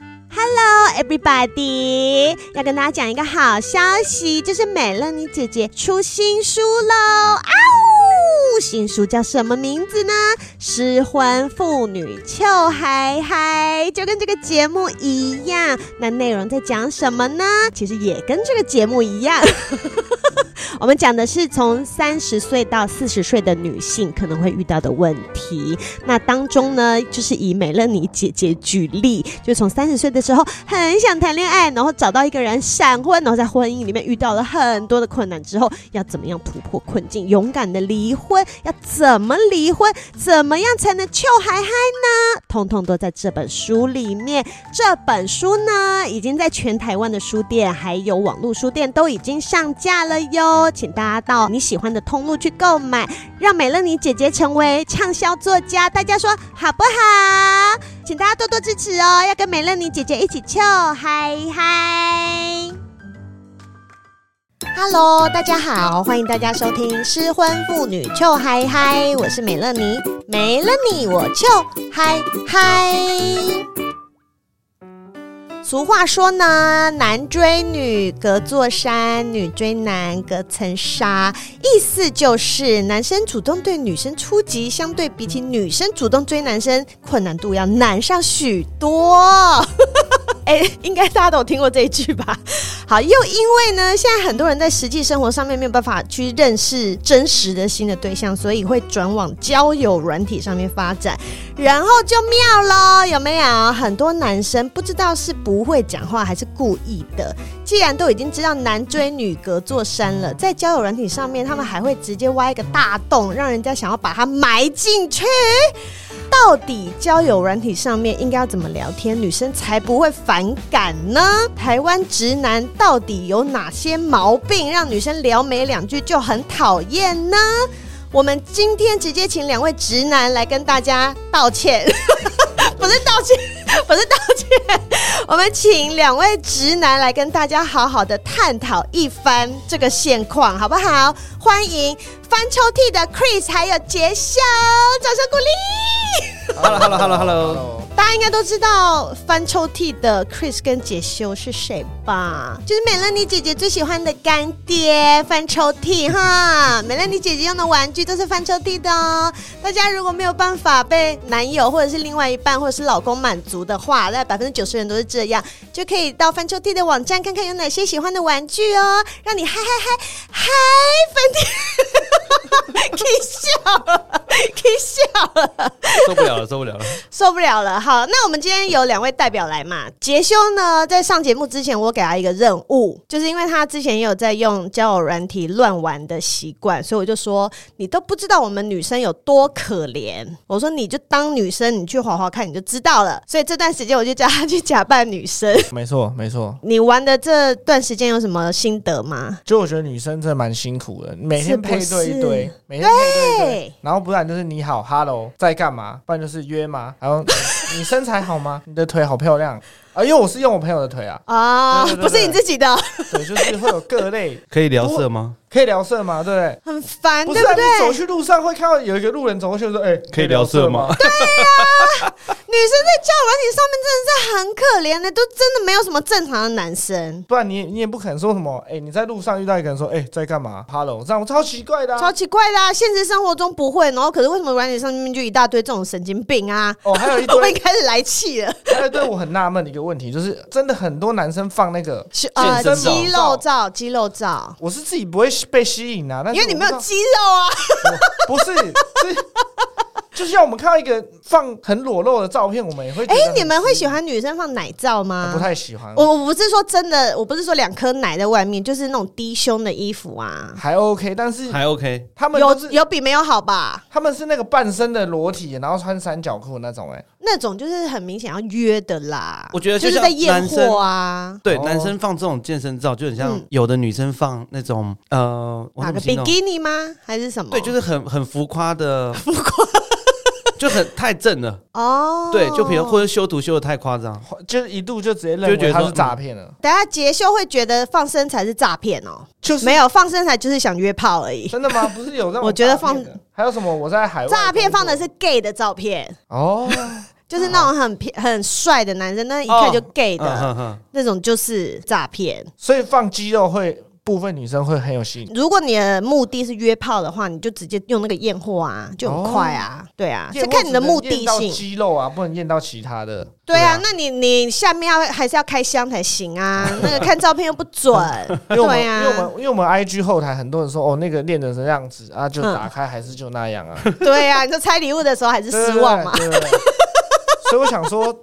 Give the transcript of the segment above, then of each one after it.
Hello, everybody！要跟大家讲一个好消息，就是美乐妮姐姐出新书喽！啊呜，新书叫什么名字呢？失婚妇女笑嗨嗨，就跟这个节目一样。那内容在讲什么呢？其实也跟这个节目一样。我们讲的是从三十岁到四十岁的女性可能会遇到的问题。那当中呢，就是以美乐妮姐姐举例，就从三十岁的时候很想谈恋爱，然后找到一个人闪婚，然后在婚姻里面遇到了很多的困难之后，要怎么样突破困境，勇敢的离婚？要怎么离婚？怎么样才能笑嗨嗨呢？通通都在这本书里面。这本书呢，已经在全台湾的书店还有网络书店都已经上架了哟。请大家到你喜欢的通路去购买，让美乐妮姐姐成为畅销作家。大家说好不好？请大家多多支持哦！要跟美乐妮姐姐一起笑嗨嗨！Hello，大家好，欢迎大家收听《失婚妇女笑嗨嗨》，我是美乐妮，没了你我笑嗨嗨。俗话说呢，男追女隔座山，女追男隔层纱，意思就是男生主动对女生出击，相对比起女生主动追男生，困难度要难上许多。哎、应该大家都有听过这一句吧？好，又因为呢，现在很多人在实际生活上面没有办法去认识真实的新的对象，所以会转往交友软体上面发展，然后就妙了，有没有？很多男生不知道是不会讲话还是故意的，既然都已经知道男追女隔座山了，在交友软体上面，他们还会直接挖一个大洞，让人家想要把它埋进去。到底交友软体上面应该要怎么聊天，女生才不会反感呢？台湾直男到底有哪些毛病，让女生聊没两句就很讨厌呢？我们今天直接请两位直男来跟大家道歉，不是道歉，不是道歉，我们请两位直男来跟大家好好的探讨一番这个现况，好不好？欢迎翻抽屉的 Chris 还有杰修，掌声鼓励。Hello，Hello，Hello，Hello。大家应该都知道翻抽屉的 Chris 跟杰修是谁吧？就是美乐妮姐姐最喜欢的干爹翻抽屉哈。美乐妮姐姐用的玩具都是翻抽屉的哦。大家如果没有办法被男友或者是另外一半或者是老公满足的话，那百分之九十人都是这样，就可以到翻抽屉的网站看看有哪些喜欢的玩具哦，让你嗨嗨嗨嗨翻天，可以笑了，可以笑了。受不了了，受不了了，受不了了！好，那我们今天有两位代表来嘛？杰修呢，在上节目之前，我给他一个任务，就是因为他之前也有在用交友软体乱玩的习惯，所以我就说你都不知道我们女生有多可怜。我说你就当女生，你去滑滑看，你就知道了。所以这段时间我就叫他去假扮女生。没错，没错。你玩的这段时间有什么心得吗？就我觉得女生真的蛮辛苦的，每天配对一堆，每天配对一堆，然后不然就是你好，Hello，在干嘛？不然就是约吗？然后 你，身材好吗？你的腿好漂亮。啊，因为我是用我朋友的腿啊，啊，不是你自己的，对，就是会有各类，可以聊色吗？可以聊色吗？对不对？很烦，不是啊，你走去路上会看到有一个路人走过去说：“哎，可以聊色吗？”对呀，女生在交友软体上面真的是很可怜的，都真的没有什么正常的男生。不然你你也不可能说什么，哎，你在路上遇到一个人说：“哎，在干嘛？”Hello，这样我超奇怪的，超奇怪的，现实生活中不会，然后可是为什么软体上面就一大堆这种神经病啊？哦，还有一堆，我开始来气了。还有一堆我很纳闷的一个问题，就是真的很多男生放那个呃肌肉照，肌肉照，我是自己不会被吸引啊。因为你没有肌肉啊，不是，是。就像我们看到一个放很裸露的照片，我们也会。哎，你们会喜欢女生放奶照吗？不太喜欢。我我不是说真的，我不是说两颗奶在外面，就是那种低胸的衣服啊，还 OK，但是还 OK。他们有有比没有好吧？他们是那个半身的裸体，然后穿三角裤那种，哎，那种就是很明显要约的啦。我觉得就是在验货啊。对，男生放这种健身照，就很像有的女生放那种呃，哪个比基尼吗？还是什么？对，就是很很浮夸的 浮夸。就很太正了哦，对，就比如或者修图修的太夸张，就一度就直接认为他是诈骗了。嗯、等下杰秀会觉得放身材是诈骗哦，就是没有放身材就是想约炮而已。真的吗？不是有那种？我觉得放还有什么？我在海外诈骗放的是 gay 的照片哦。就是那种很很帅的男生，那一看就 gay 的、哦、那种，就是诈骗。所以放肌肉会。部分女生会很有吸引。如果你的目的是约炮的话，你就直接用那个验货啊，就很快啊。哦、对啊，是看你的目的性。肌肉啊，不能验到其他的。对啊，那你你下面要还是要开箱才行啊。那个看照片又不准。对啊，因为我们因为我们 IG 后台很多人说哦，那个练的是这样子啊，就打开还是就那样啊。对啊，你说拆礼物的时候还是失望嘛。所以我想说，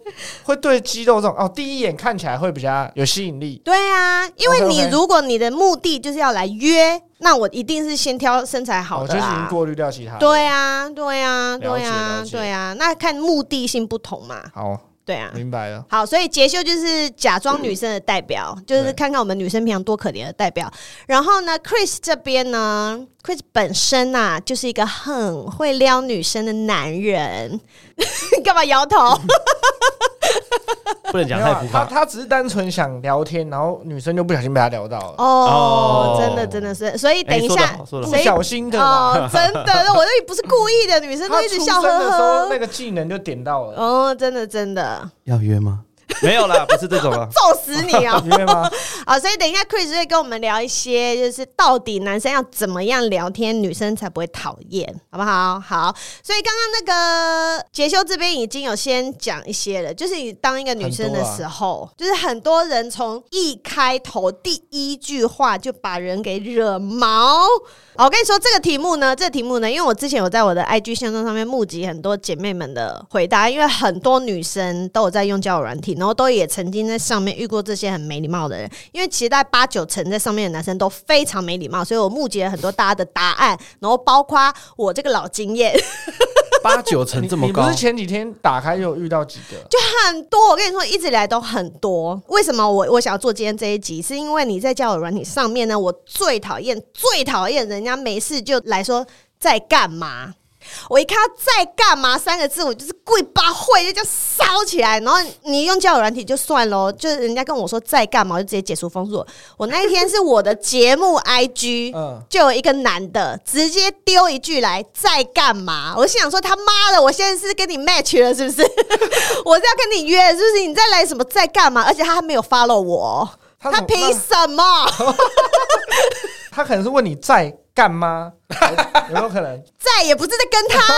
会对肌肉这种哦，第一眼看起来会比较有吸引力。对啊，因为你如果你的目的就是要来约，那我一定是先挑身材好的，啊。我就已经过滤掉其他。对啊，对啊，对啊，对啊，那看目的性不同嘛。好。对啊，明白了。好，所以杰秀就是假装女生的代表，嗯、就是看看我们女生平常多可怜的代表。然后呢，Chris 这边呢，Chris 本身呐、啊、就是一个很会撩女生的男人。干嘛摇头？不能讲太浮夸。他他只是单纯想聊天，然后女生就不小心被他聊到了。哦，真的真的是，所以等一下，不小心的哦，真的，我这里不是故意的，女生都一直笑呵呵。那个技能就点到了。哦，真的真的。要约吗？没有啦，不是这种啊，揍死你啊！约吗？好，所以等一下，Chris 会跟我们聊一些，就是到底男生要怎么样聊天，女生才不会讨厌，好不好？好，所以刚刚那个杰修这边已经有先讲一些了，就是你当一个女生的时候，啊、就是很多人从一开头第一句话就把人给惹毛。好，我跟你说这个题目呢，这个题目呢，因为我之前有在我的 IG 线上上面募集很多姐妹们的回答，因为很多女生都有在用交友软体，然后都也曾经在上面遇过这些很没礼貌的人。因为其实在八九成在上面的男生都非常没礼貌，所以我募集了很多大家的答案，然后包括我这个老经验。八九成这么高？你不是前几天打开又遇到几个？就很多。我跟你说，一直以来都很多。为什么我我想要做今天这一集？是因为你在交友软体上面呢，我最讨厌最讨厌人家没事就来说在干嘛。我一看到在干嘛三个字，我就是故意把会就这样烧起来。然后你用交友软体就算喽，就是人家跟我说在干嘛，我就直接解除封锁。我那一天是我的节目 IG，就有一个男的直接丢一句来在干嘛。我心想说他妈的，我现在是跟你 match 了是不是？我是要跟你约，是不是？你再来什么在干嘛？而且他还没有 follow 我，他凭什么？他可能是问你在。干吗？有没有可能？在也不是在跟他，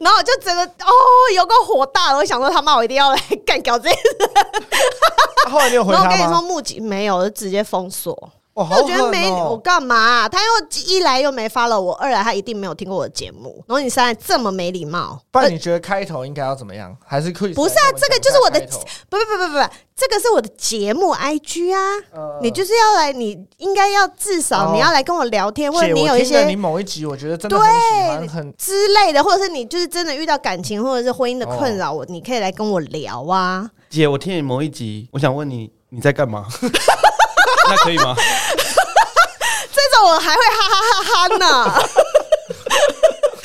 然后我就整个哦，有个火大了。我想说他妈，我一定要来干搞这个。后来你有回他吗？我跟你说，目击没有，就直接封锁。哦、我觉得没我干嘛、啊？他又一来又没 follow 我，二来他一定没有听过我的节目。然后你三来这么没礼貌，不然你觉得开头应该要怎么样？还是可以？不是啊，这个就是我的，不不不不不，这个是我的节目 IG 啊。呃、你就是要来，你应该要至少你要来跟我聊天，哦、或者你有一些你某一集我觉得真的很喜欢对很之类的，或者是你就是真的遇到感情或者是婚姻的困扰，我、哦、你可以来跟我聊啊。姐，我听你某一集，我想问你你在干嘛？那可以吗？我还会哈哈哈哈呢，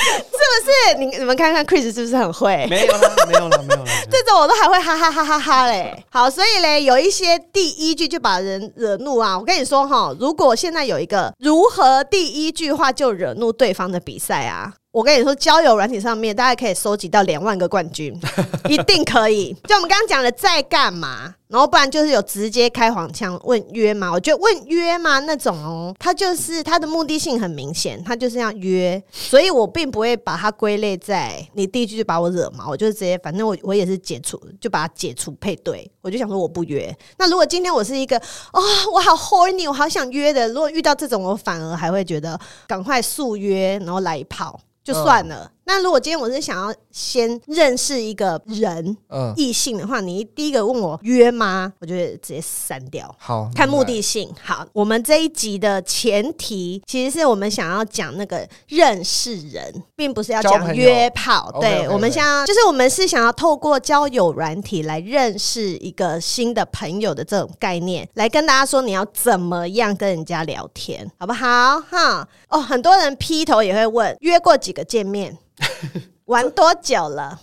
是不是？你你们看看 Chris 是不是很会？没有了，没有了，没有了。这种我都还会哈哈哈哈哈嘞。好，所以嘞，有一些第一句就把人惹怒啊。我跟你说哈，如果现在有一个如何第一句话就惹怒对方的比赛啊。我跟你说，交友软体上面大家可以收集到两万个冠军，一定可以。就我们刚刚讲的，在干嘛？然后不然就是有直接开黄腔问约吗？我觉得问约吗那种哦，他就是他的目的性很明显，他就是要约，所以我并不会把它归类在你第一句就把我惹毛，我就直接反正我我也是解除，就把它解除配对。我就想说我不约。那如果今天我是一个哦，我好 horny，我好想约的，如果遇到这种，我反而还会觉得赶快速约，然后来一炮。就算了。那如果今天我是想要先认识一个人，嗯，异性的话，你第一个问我约吗？我就直接删掉。好，看目的性。好，我们这一集的前提其实是我们想要讲那个认识人，并不是要讲约炮。对，我们想要就是我们是想要透过交友软体来认识一个新的朋友的这种概念，来跟大家说你要怎么样跟人家聊天，好不好？哈，哦，很多人劈头也会问约过几个见面。玩多久了？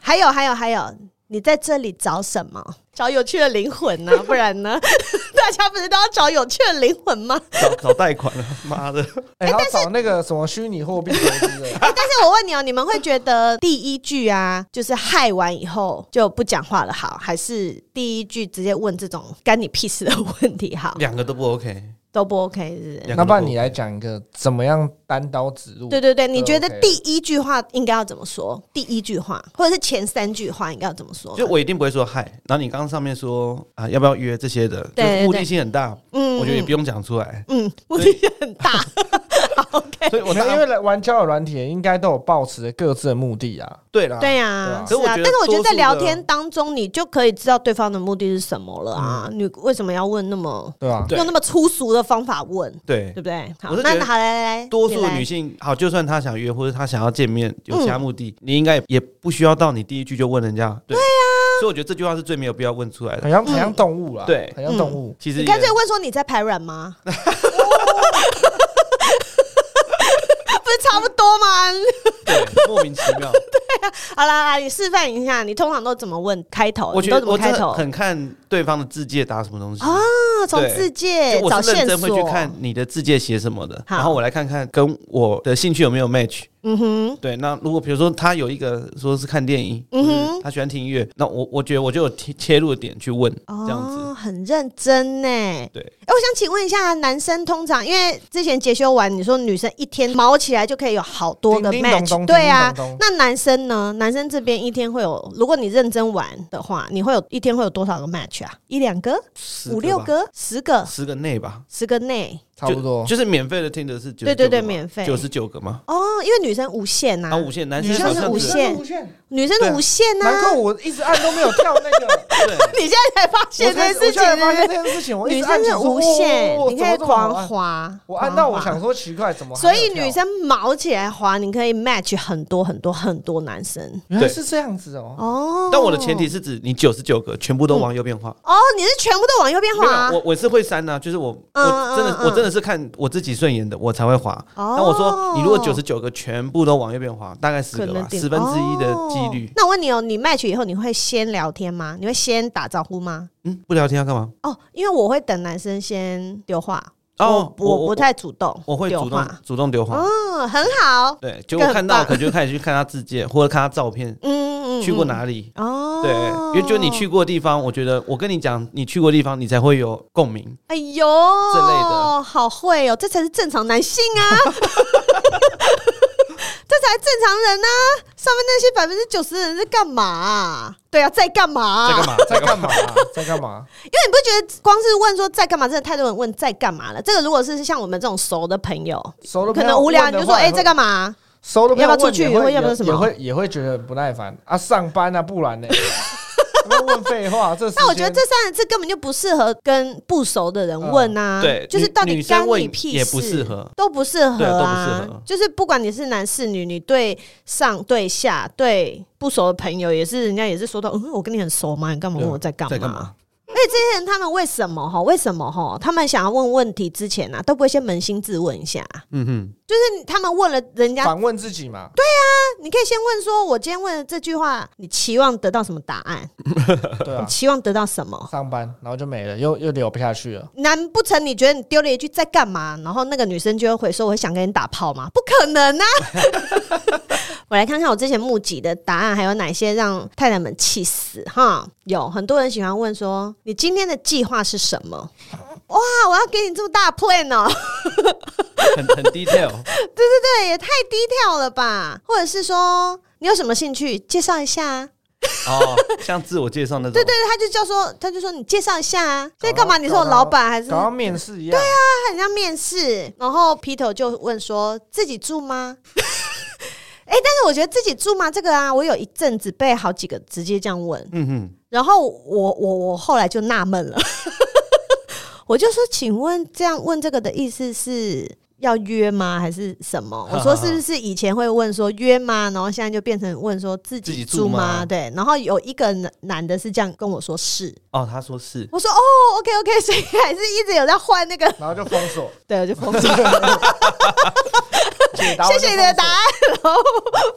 还有还有还有，你在这里找什么？找有趣的灵魂呢？不然呢？大家不是都要找有趣的灵魂吗？找找贷款了，妈的！哎、欸，要找那个什么虚拟货币投资的。哎、欸，但是我问你哦，你们会觉得第一句啊，就是害完以后就不讲话了好，还是第一句直接问这种干你屁事的问题好？两个都不 OK。都不 OK 是不是？那不然你来讲一个怎么样单刀直入？对对对，你觉得第一句话应该要怎么说？第一句话或者是前三句话应该要怎么说？就我一定不会说嗨。然后你刚刚上面说啊，要不要约这些的？对，目的性很大。嗯，我觉得也不用讲出来。嗯，目的性很大。OK，所以我因为玩交友软体，应该都有抱持各自的目的啊。对啦，对呀，是啊。但是我觉得在聊天当中，你就可以知道对方的目的是什么了啊。你为什么要问那么对啊？用那么粗俗的？方法问对对不对？好，那好来来来，多数女性好，就算她想约或者她想要见面，有其他目的，你应该也不需要到你第一句就问人家。对呀，所以我觉得这句话是最没有必要问出来的，很像很像动物啦，对，很像动物。其实你干脆问说你在排卵吗？不多嘛？对，莫名其妙。好啦，你示范一下，你通常都怎么问开头？我觉得我真的很看对方的字界打什么东西啊。从字界找线索，我认真会去看你的字界写什么的，然后我来看看跟我的兴趣有没有 match。嗯哼，对，那如果比如说他有一个说是看电影，嗯哼，他喜欢听音乐，那我我觉得我就有切入的点去问，哦这样子很认真呢。对，哎，我想请问一下，男生通常因为之前结修完，你说女生一天毛起来就可以有好多个 match，对啊，那男生呢？男生这边一天会有，如果你认真玩的话，你会有一天会有多少个 match 啊？一两个、五六个、十个、十个内吧？十个内。差不多。就，是免费的听的是对对对，免费。九十九个吗？哦，因为女生无限呐，啊无限，男生是。无限，女生的无限呐。难怪我一直按都没有跳那个，你现在才发现这件事情，发现这件事情，我一直按是无限，你可以狂滑，我按到我想说奇怪怎么，所以女生毛起来滑，你可以 match 很多很多很多男生，原来是这样子哦。哦，但我的前提是指你九十九个全部都往右边滑。哦，你是全部都往右边滑？我我是会删呐，就是我我真的我真的是看我自己。顺眼的我才会滑。那我说，你如果九十九个全部都往右边滑，大概十个吧，十分之一的几率。那我问你哦，你 match 以后你会先聊天吗？你会先打招呼吗？嗯，不聊天要干嘛？哦，因为我会等男生先丢话。哦，我不太主动，我会主动主动丢话。嗯，很好。对，结果看到可能就开始去看他自介或者看他照片。嗯嗯，去过哪里？哦，对，因为就你去过的地方，我觉得我跟你讲，你去过的地方，你才会有共鸣。哎呦，这类的，好会哦，这才是正常男性啊，这才正常人呢。上面那些百分之九十的人在干嘛？对啊，在干嘛？在干嘛？在干嘛？在干嘛？因为你不觉得光是问说在干嘛，真的太多人问在干嘛了。这个如果是像我们这种熟的朋友，熟的可能无聊，你就说哎，在干嘛？熟的朋友要不要出去？会要不要什么？也会也会觉得不耐烦啊，上班啊，不然呢？问废话，这那我觉得这三个字根本就不适合跟不熟的人问啊。对，就是到底干你屁事，也不适合，都不适合啊。就是不管你是男是女，你对上对下对不熟的朋友，也是人家也是说到，嗯，我跟你很熟吗？你干嘛问我在干嘛？而且这些人他们为什么哈？为什么哈？他们想要问问题之前呢，都不会先扪心自问一下？嗯哼，就是他们问了人家反问自己嘛？对啊，你可以先问说：“我今天问的这句话，你期望得到什么答案？对啊，你期望得到什么？上班，然后就没了，又又聊不下去了。难不成你觉得你丢了一句在干嘛？然后那个女生就会回说：我想跟你打炮吗？不可能啊！我来看看我之前募集的答案，还有哪些让太太们气死哈？有很多人喜欢问说。你今天的计划是什么？哇，我要给你这么大 plan 哦，很很 detail。对对对，也太 detail 了吧？或者是说，你有什么兴趣？介绍一下。哦，像自我介绍那种。对对对，他就叫说，他就说你介绍一下啊。在干嘛？你是我老板还是？刚刚面试一样。对啊，很像面试。然后 Peter 就问说：“自己住吗？”哎、欸，但是我觉得自己住吗？这个啊，我有一阵子被好几个直接这样问。嗯哼。然后我我我后来就纳闷了，我就说，请问这样问这个的意思是要约吗，还是什么？我说是不是以前会问说约吗？然后现在就变成问说自己住吗？对。然后有一个男男的是这样跟我说是哦，他说是。我说哦，OK OK，所以还是一直有在换那个，然后就封锁。对，我就封锁。谢谢你的答案，然后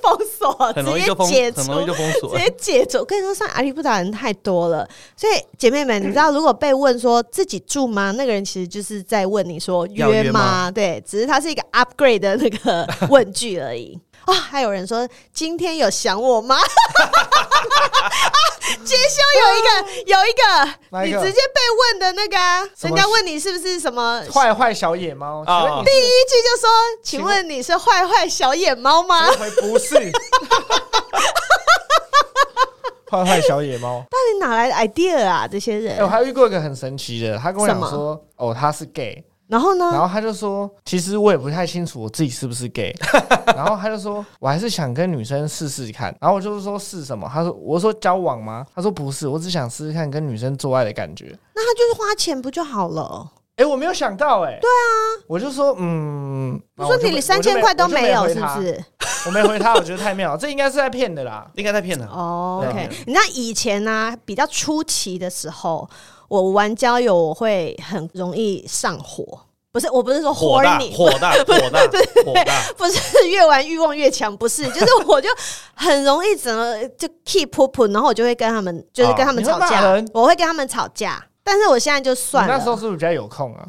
封锁，很容易就封，直接解除，很容易就封锁，直接解除。我跟你说，上阿里不达人太多了，所以姐妹们，你知道如果被问说自己住吗？那个人其实就是在问你说约吗？约吗对，只是它是一个 upgrade 的那个 问句而已。啊、哦，还有人说今天有想我吗？啊，杰修有一个，有一个，你直接被问的那个、啊，人家问你是不是什么坏坏小野猫？哦、第一句就说，请问你是坏坏小野猫吗？不是，坏坏小野猫，到底哪来的 idea 啊？这些人，欸、我还遇过一个很神奇的，他跟我讲说，哦，他是 gay。然后呢？然后他就说：“其实我也不太清楚我自己是不是 gay。”然后他就说：“我还是想跟女生试试看。”然后我就是说：“试什么？”他说：“我说交往吗？”他说：“不是，我只想试试看跟女生做爱的感觉。”那他就是花钱不就好了？哎，我没有想到，哎，对啊，我就说，嗯，我说你三千块都没有，是不是？我没回他，我觉得太妙，这应该是在骗的啦，应该在骗的。哦，OK，你知道以前呢，比较初期的时候，我玩交友我会很容易上火。不是，我不是说火大，火大，火大，火大，不是 越玩欲望越强，不是，就是我就很容易怎么就 keep up，然后我就会跟他们，就是跟他们吵架，我会跟他们吵架，但是我现在就算了。那时候是不是比较有空啊？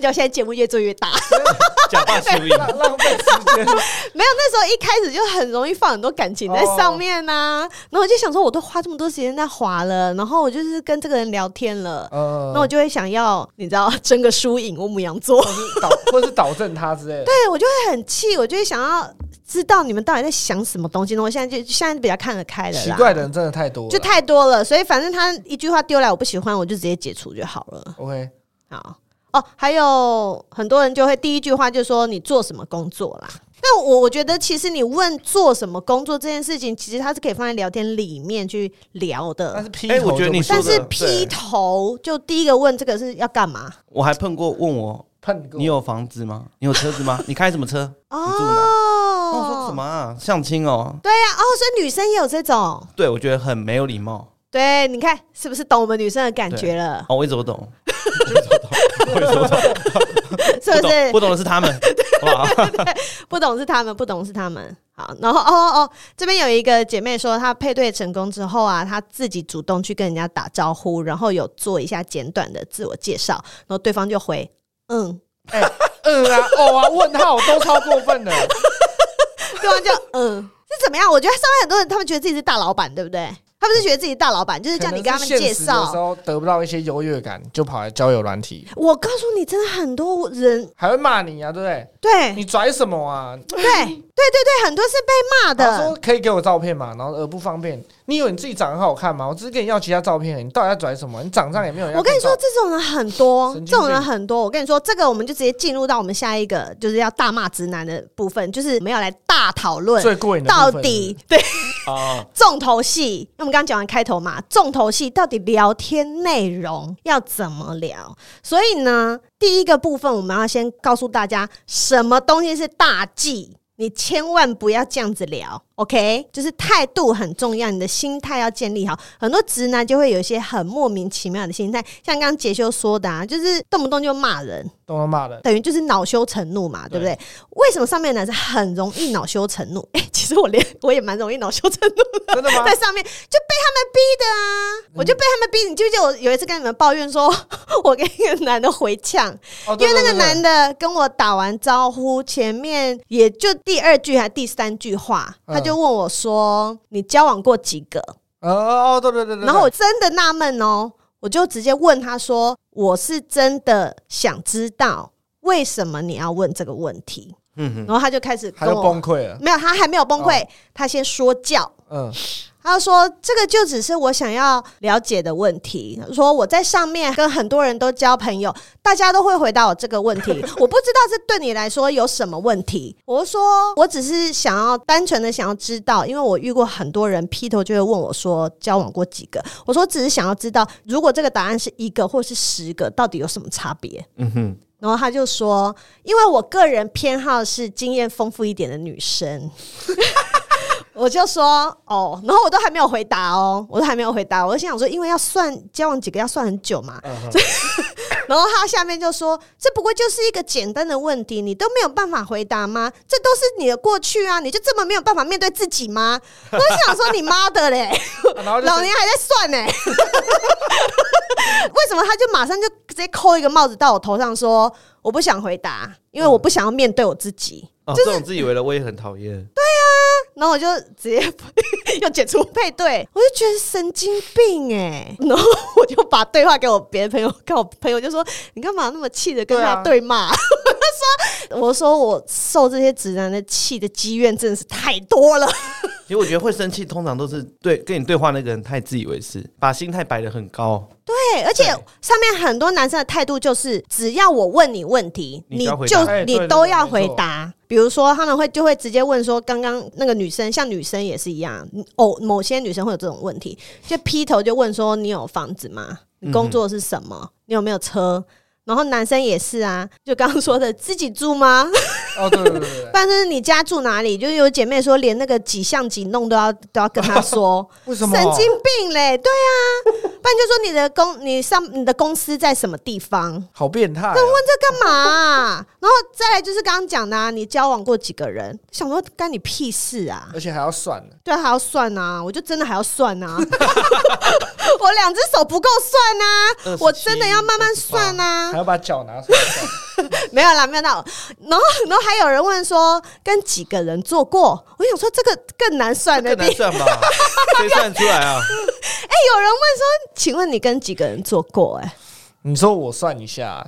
要现在节目越做越大，假扮收音，浪费时间。没有，那时候一开始就很容易放很多感情在上面呐、啊。Oh. 然后我就想说，我都花这么多时间在滑了，然后我就是跟这个人聊天了，那、uh. 我就会想要，你知道，争个输赢。我母羊座，或是导，或是导正他之类的。对，我就会很气，我就会想要知道你们到底在想什么东西。那我现在就现在比较看得开了。奇怪的人真的太多了，就太多了。所以反正他一句话丢来，我不喜欢，我就直接解除就好了。OK，好。哦，还有很多人就会第一句话就说你做什么工作啦？那我我觉得其实你问做什么工作这件事情，其实它是可以放在聊天里面去聊的。但是劈头，我觉得你但是劈头就第一个问这个是要干嘛？我还碰过问我碰过你有房子吗？你有车子吗？你开什么车？哦，你住哪？我说什么啊？相亲哦？对呀，哦，所以女生也有这种？对，我觉得很没有礼貌。对，你看是不是懂我们女生的感觉了？哦，我一直不懂，不懂，我一直不懂，是不是？不懂的是他们，不懂是他们，不懂是他们。好，然后哦哦哦，这边有一个姐妹说，她配对成功之后啊，她自己主动去跟人家打招呼，然后有做一下简短的自我介绍，然后对方就回嗯，哎，嗯啊，哦啊，问号都超过分的，对方就嗯，是怎么样？我觉得上面很多人他们觉得自己是大老板，对不对？他不是觉得自己大老板，就是叫你跟他们介绍的时候得不到一些优越感，就跑来交友软体。我告诉你，真的很多人还会骂你啊，对不对？对，你拽什么啊？对 对对对，很多是被骂的。他说可以给我照片嘛，然后而不方便。你以为你自己长得很好看吗？我只是跟你要其他照片，你到底要拽什么？你长相也没有人。我跟你说，这种人很多，这种人很多。我跟你说，这个我们就直接进入到我们下一个，就是要大骂直男的部分，就是我们要来大讨论最过瘾的到底对 啊重头戏。那我们刚刚讲完开头嘛，重头戏到底聊天内容要怎么聊？所以呢，第一个部分我们要先告诉大家，什么东西是大忌，你千万不要这样子聊。OK，就是态度很重要，你的心态要建立好。很多直男就会有一些很莫名其妙的心态，像刚刚杰修说的啊，就是动不动就骂人，动不动骂人，等于就是恼羞成怒嘛，对不对？为什么上面的男生很容易恼羞成怒？哎，其实我连我也蛮容易恼羞成怒的，真的吗？在上面就被他们逼的啊，我就被他们逼。你记不记得我有一次跟你们抱怨说，我跟一个男的回呛，因为那个男的跟我打完招呼，前面也就第二句还第三句话，他。就问我说：“你交往过几个？”哦，对对对对。然后我真的纳闷哦，我就直接问他说：“我是真的想知道为什么你要问这个问题。”嗯哼。然后他就开始他就崩溃了。没有，他还没有崩溃，他先说教。嗯。他说：“这个就只是我想要了解的问题。说我在上面跟很多人都交朋友，大家都会回答我这个问题。我不知道这对你来说有什么问题。我说我只是想要单纯的想要知道，因为我遇过很多人劈头就会问我说交往过几个。我说只是想要知道，如果这个答案是一个或是十个，到底有什么差别？嗯哼。然后他就说，因为我个人偏好是经验丰富一点的女生。”我就说哦，然后我都还没有回答哦，我都还没有回答，我就心想说，因为要算交往几个要算很久嘛，uh huh. 所以 然后他下面就说：“这不过就是一个简单的问题，你都没有办法回答吗？这都是你的过去啊，你就这么没有办法面对自己吗？” 我想说：“你妈的嘞，老年还在算呢。”为什么他就马上就直接扣一个帽子到我头上说：“我不想回答，因为我不想要面对我自己。”哦，这种自以为的我也很讨厌。对啊，然后我就直接 要解除配对，我就觉得神经病哎，然后我就把对话给我别的朋友，跟我朋友就说：“你干嘛那么气的跟他对骂？”他说：“ 我说我受这些直男的气的积怨真的是太多了。”其实我觉得会生气，通常都是对跟你对话那个人太自以为是，把心态摆得很高。对，而且上面很多男生的态度就是，只要我问你问题，你就，你，就你都要回答。比如说，他们会就会直接问说，刚刚那个女生，像女生也是一样，哦，某些女生会有这种问题，就劈头就问说，你有房子吗？你工作是什么？你有没有车？然后男生也是啊，就刚刚说的自己住吗？哦，对对对，对，不然就是你家住哪里？就是有姐妹说，连那个几巷几弄都要都要跟他说，为什么？神经病嘞！对啊，不然就说你的公你上你的公司在什么地方？好变态！那问这干嘛啊？然后再来就是刚刚讲的，啊，你交往过几个人？想说干你屁事啊！而且还要算，对啊，还要算啊！我就真的还要算啊！我两只手不够算啊！我真的要慢慢算啊！还要把脚拿出来 没有啦，没有啦。然后，然后还有人问说，跟几个人做过？我想说，这个更难算的，更难算吧？谁算出来啊？哎、欸，有人问说，请问你跟几个人做过、欸？哎，你说我算一下，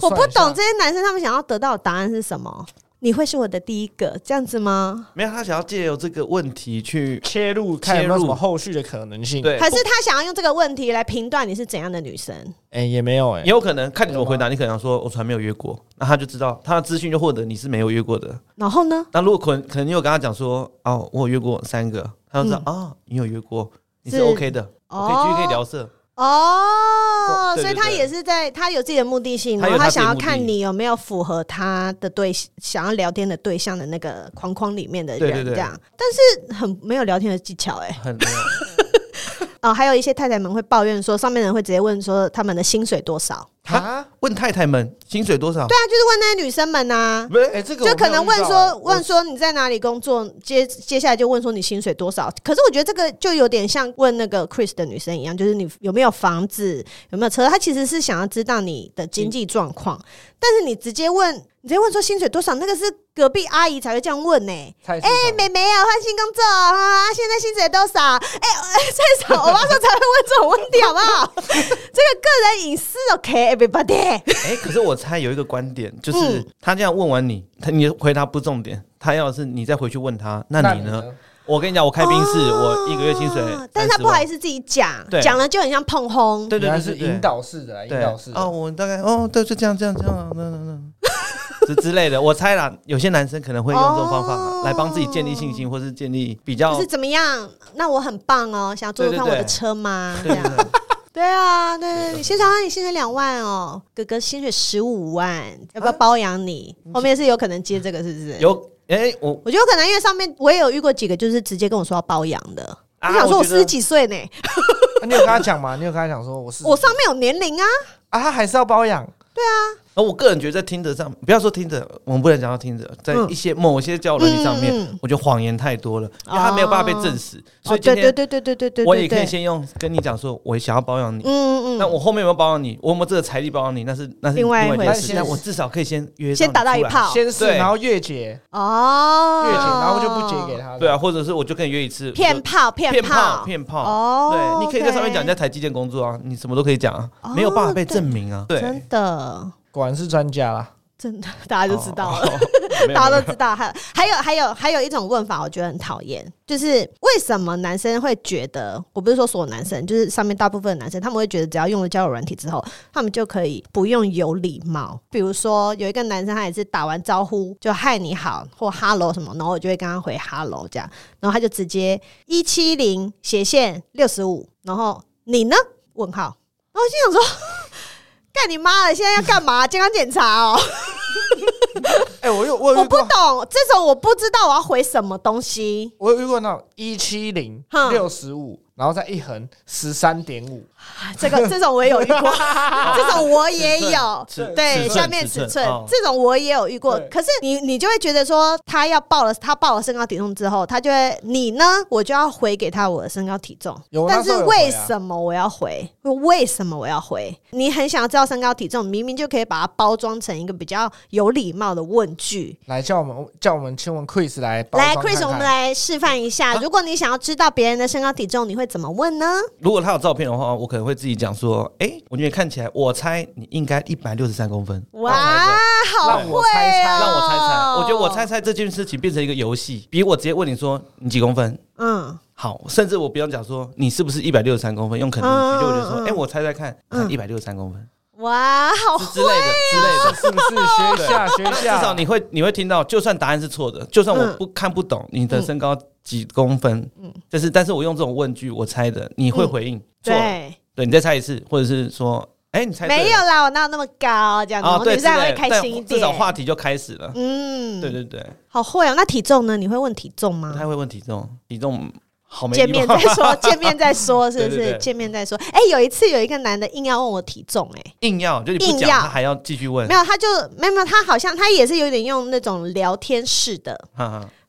我，我不懂这些男生他们想要得到的答案是什么。你会是我的第一个这样子吗？没有，他想要借由这个问题去切入，看有没有什么后续的可能性。对，可是他想要用这个问题来评断你是怎样的女生？哎、欸，也没有哎、欸，也有可能看你怎么回答。你可能说我从来没有约过，那他就知道他的资讯就获得你是没有约过的。然后呢？那如果可能，可能你有跟他讲说哦，我有约过三个，他就知道啊、嗯哦，你有约过，你是 OK 的，我可以继续可以聊色。哦，所以他也是在，他有自己的目的性，然后他想要看你有没有符合他的对想要聊天的对象的那个框框里面的人，这样。但是很没有聊天的技巧，哎，很没有。哦，还有一些太太们会抱怨说，上面人会直接问说他们的薪水多少。他问太太们薪水多少？对啊，就是问那些女生们呐、啊。不是，哎，这个就可能问说，问说你在哪里工作？接接下来就问说你薪水多少？可是我觉得这个就有点像问那个 Chris 的女生一样，就是你有没有房子，有没有车？他其实是想要知道你的经济状况，但是你直接问。你直接问说薪水多少？那个是隔壁阿姨才会这样问呢、欸。哎、欸，妹妹啊，换新工作啊，现在薪水多少？哎、欸，最少我妈说才会问这种问题，好不好？这个个人隐私，OK，everybody、哎、欸，可是我猜有一个观点，就是他这样问完你，他你回答不重点，他要是你再回去问他，那你呢？你我跟你讲，我开宾士，哦、我一个月薪水，但是他不好意思自己讲，讲了就很像碰轰。对对对，是引导式的，引导式的。哦，我大概哦，对，就这样这样这样，那那那。之之类的，我猜啦，有些男生可能会用这种方法来帮自己建立信心，或是建立比较。是怎么样？那我很棒哦，想要坐坐看我的车吗？对，对，对，对，对啊，对对，你先说你薪水两万哦，哥哥薪水十五万，要不要包养你？后面是有可能接这个，是不是？有，哎、欸，我我觉得有可能，因为上面我也有遇过几个，就是直接跟我说要包养的。我想说，我四十几岁呢。你有跟他讲吗？你有跟他讲说我是？我上面有年龄啊。啊，他还是要包养？对啊。而我个人觉得，在 Tinder 上，不要说 Tinder，我们不能讲到 Tinder，在一些某些交流能力上面，我觉得谎言太多了，因为他没有办法被证实。所以今天，对对对对对对，我也可以先用跟你讲说，我想要包养你。嗯嗯，那我后面有没有包养你？我有没有这个财力包养你？那是那是另外一回事。那我至少可以先约，先打到一炮，先试，然后月结哦，月结，然后就不结给他。对啊，或者是我就跟你约一次，骗炮，骗炮，骗炮。哦，对，你可以在上面讲你在台积电工作啊，你什么都可以讲啊，没有办法被证明啊。对，真的。果然是专家啦，真的，大家就知道了，大家都知道。还还有还有还有一种问法，我觉得很讨厌，就是为什么男生会觉得，我不是说所有男生，就是上面大部分的男生，他们会觉得只要用了交友软体之后，他们就可以不用有礼貌。比如说有一个男生，他也是打完招呼就嗨你好或 hello 什么，然后我就会跟他回 hello 这样，然后他就直接一七零斜线六十五，然后你呢？问号，然后我心想说。干你妈的！现在要干嘛？健康检查哦！哎、欸，我有我有我不懂这种，我不知道我要回什么东西。我有遇过那种一七零六十五，然后再一横十三点五，这个 这种我也有遇过，这种我也有，对，下面尺寸这种我也有遇过。可是你你就会觉得说，他要报了他报了身高体重之后，他就会你呢，我就要回给他我的身高体重。但是为什么我要回？为什么我要回？你很想要知道身高体重，明明就可以把它包装成一个比较有礼貌的问句。来叫我们叫我们请问 Chris 来来 Chris，我们来示范一下。如果你想要知道别人的身高体重，你会。怎么问呢？如果他有照片的话，我可能会自己讲说：“哎、欸，我觉得看起来，我猜你应该一百六十三公分。”哇，好会、哦、让我猜猜，让我猜猜。我觉得我猜猜这件事情变成一个游戏，比我直接问你说你几公分？嗯，好，甚至我不用讲说你是不是一百六十三公分，用肯定句，就我觉得说：“哎、欸，我猜猜看，看一百六十三公分。”哇，好之类的之类的，是不是学一下学一下？至少你会你会听到，就算答案是错的，就算我不看不懂你的身高。几公分？嗯，就是，但是我用这种问句，我猜的，你会回应？对，对，你再猜一次，或者是说，哎，你猜没有啦，我哪有那么高？这样子，哦，对，这样会开心一点，至少话题就开始了。嗯，对对对，好会哦！那体重呢？你会问体重吗？不太会问体重，体重好没。见面再说，见面再说，是不是？见面再说。哎，有一次有一个男的硬要问我体重，哎，硬要，就你不讲，他还要继续问。没有，他就没有没有，他好像他也是有点用那种聊天式的。